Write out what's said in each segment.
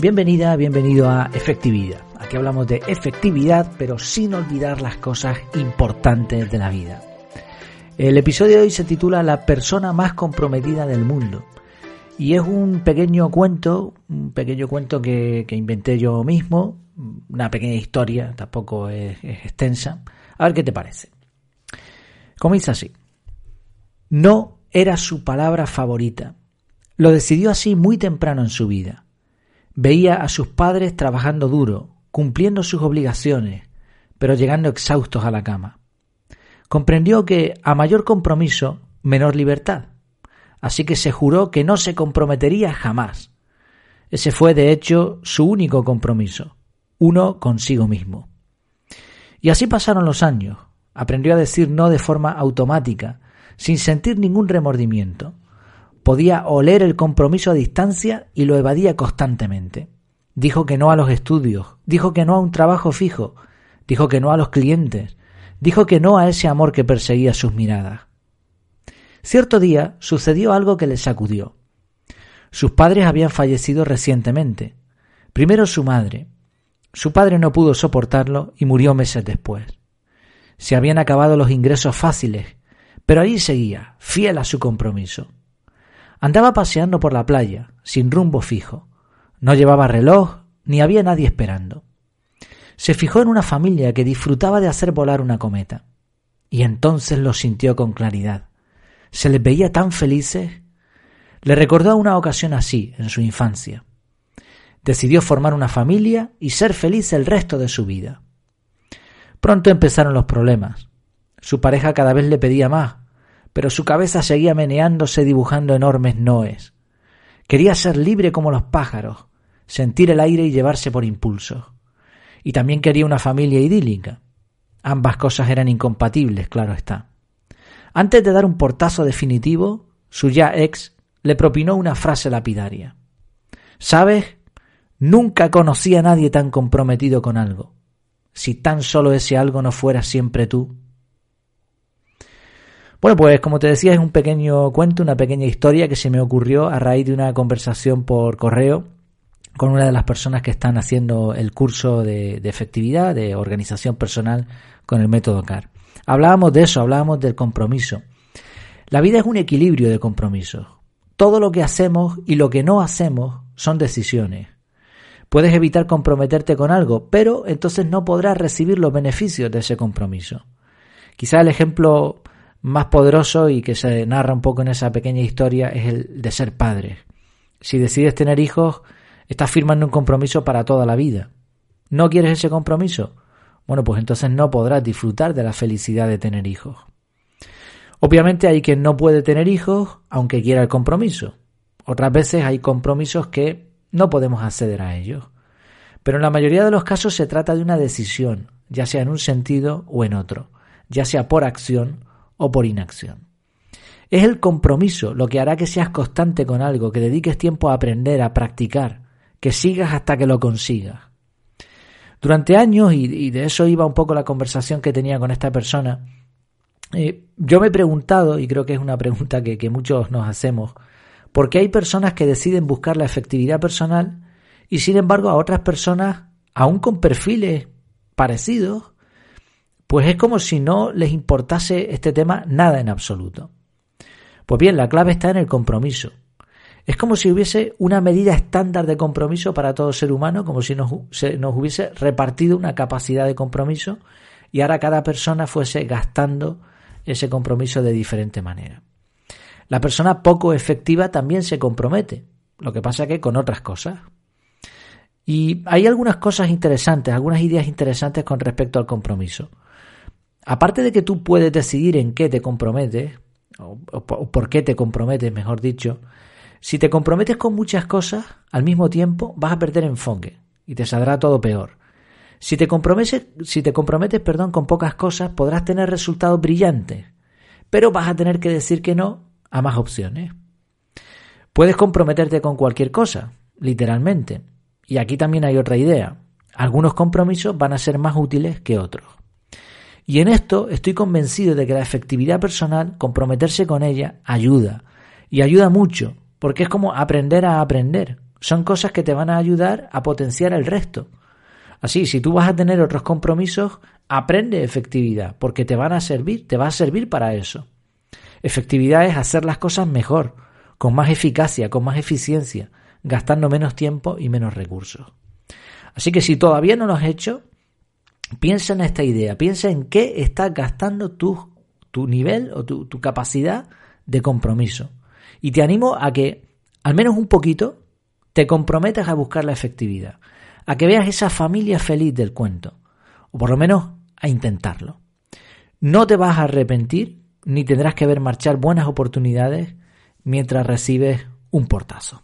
Bienvenida, bienvenido a Efectividad. Aquí hablamos de efectividad, pero sin olvidar las cosas importantes de la vida. El episodio de hoy se titula La persona más comprometida del mundo. Y es un pequeño cuento, un pequeño cuento que, inventé yo mismo, una pequeña historia, tampoco es, es extensa. A ver qué te parece. Comienza así. No era su palabra favorita. Lo decidió así muy temprano en su vida. Veía a sus padres trabajando duro, cumpliendo sus obligaciones, pero llegando exhaustos a la cama. Comprendió que a mayor compromiso, menor libertad. Así que se juró que no se comprometería jamás. Ese fue, de hecho, su único compromiso, uno consigo mismo. Y así pasaron los años. Aprendió a decir no de forma automática, sin sentir ningún remordimiento. Podía oler el compromiso a distancia y lo evadía constantemente. Dijo que no a los estudios, dijo que no a un trabajo fijo, dijo que no a los clientes, dijo que no a ese amor que perseguía sus miradas. Cierto día sucedió algo que le sacudió. Sus padres habían fallecido recientemente. Primero su madre. Su padre no pudo soportarlo y murió meses después. Se habían acabado los ingresos fáciles, pero ahí seguía, fiel a su compromiso. Andaba paseando por la playa, sin rumbo fijo. No llevaba reloj, ni había nadie esperando. Se fijó en una familia que disfrutaba de hacer volar una cometa. Y entonces lo sintió con claridad. Se les veía tan felices. Le recordó una ocasión así, en su infancia. Decidió formar una familia y ser feliz el resto de su vida. Pronto empezaron los problemas. Su pareja cada vez le pedía más, pero su cabeza seguía meneándose dibujando enormes noes. Quería ser libre como los pájaros, sentir el aire y llevarse por impulso. Y también quería una familia idílica. Ambas cosas eran incompatibles, claro está. Antes de dar un portazo definitivo, su ya ex le propinó una frase lapidaria. ¿Sabes? Nunca conocí a nadie tan comprometido con algo. Si tan solo ese algo no fuera siempre tú, bueno, pues como te decía, es un pequeño cuento, una pequeña historia que se me ocurrió a raíz de una conversación por correo con una de las personas que están haciendo el curso de, efectividad, de organización personal con el método CAR. Hablábamos de eso, hablábamos del compromiso. La vida es un equilibrio de compromisos. Todo lo que hacemos y lo que no hacemos son decisiones. Puedes evitar comprometerte con algo, pero entonces no podrás recibir los beneficios de ese compromiso. Quizá el ejemplo más poderoso y que se narra un poco en esa pequeña historia es el de ser padre. Si decides tener hijos, estás firmando un compromiso para toda la vida. ¿No quieres ese compromiso? Bueno, pues entonces no podrás disfrutar de la felicidad de tener hijos. Obviamente hay quien no puede tener hijos aunque quiera el compromiso. Otras veces hay compromisos que no podemos acceder a ellos. Pero en la mayoría de los casos se trata de una decisión, ya sea en un sentido o en otro, ya sea por acción o por inacción. Es el compromiso lo que hará que seas constante con algo, que dediques tiempo a aprender, a practicar, que sigas hasta que lo consigas. Durante años, y, de eso iba un poco la conversación que tenía con esta persona, eh, yo me he preguntado, y creo que es una pregunta que, que muchos nos hacemos, ¿por qué hay personas que deciden buscar la efectividad personal y sin embargo a otras personas, aún con perfiles parecidos, pues es como si no les importase este tema nada en absoluto. Pues bien, la clave está en el compromiso. Es como si hubiese una medida estándar de compromiso para todo ser humano, como si nos, nos hubiese repartido una capacidad de compromiso y ahora cada persona fuese gastando ese compromiso de diferente manera. La persona poco efectiva también se compromete, lo que pasa que con otras cosas. Y hay algunas cosas interesantes, algunas ideas interesantes con respecto al compromiso. Aparte de que tú puedes decidir en qué te comprometes, o, por qué te comprometes, mejor dicho, si te comprometes con muchas cosas al mismo tiempo, vas a perder enfoque y te saldrá todo peor. Si te comprometes, si te comprometes perdón, con pocas cosas, podrás tener resultados brillantes, pero vas a tener que decir que no a más opciones. Puedes comprometerte con cualquier cosa, literalmente. Y aquí también hay otra idea. Algunos compromisos van a ser más útiles que otros. Y en esto estoy convencido de que la efectividad personal, comprometerse con ella, ayuda. Y ayuda mucho, porque es como aprender a aprender. son cosas que te van a ayudar a potenciar el resto. Así, si tú vas a tener otros compromisos, aprende efectividad, porque te van a servir, te va a servir para eso. Efectividad es hacer las cosas mejor, con más eficacia, con más eficiencia, gastando menos tiempo y menos recursos. Así que si todavía no lo has hecho, piensa en esta idea, piensa en qué estás gastando tu, tu nivel o tu, tu capacidad de compromiso. Y te animo a que, al menos un poquito, te comprometas a buscar la efectividad, a que veas esa familia feliz del cuento, o por lo menos a intentarlo. No te vas a arrepentir ni tendrás que ver marchar buenas oportunidades mientras recibes un portazo.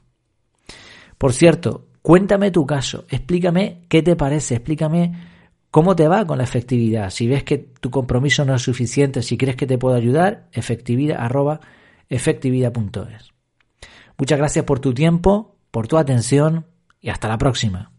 Por cierto, cuéntame tu caso, explícame qué te parece, explícame cómo te va con la efectividad. Si ves que tu compromiso no es suficiente, si crees que te puedo ayudar, efectividad efectividad.es. Muchas gracias por tu tiempo, por tu atención y hasta la próxima.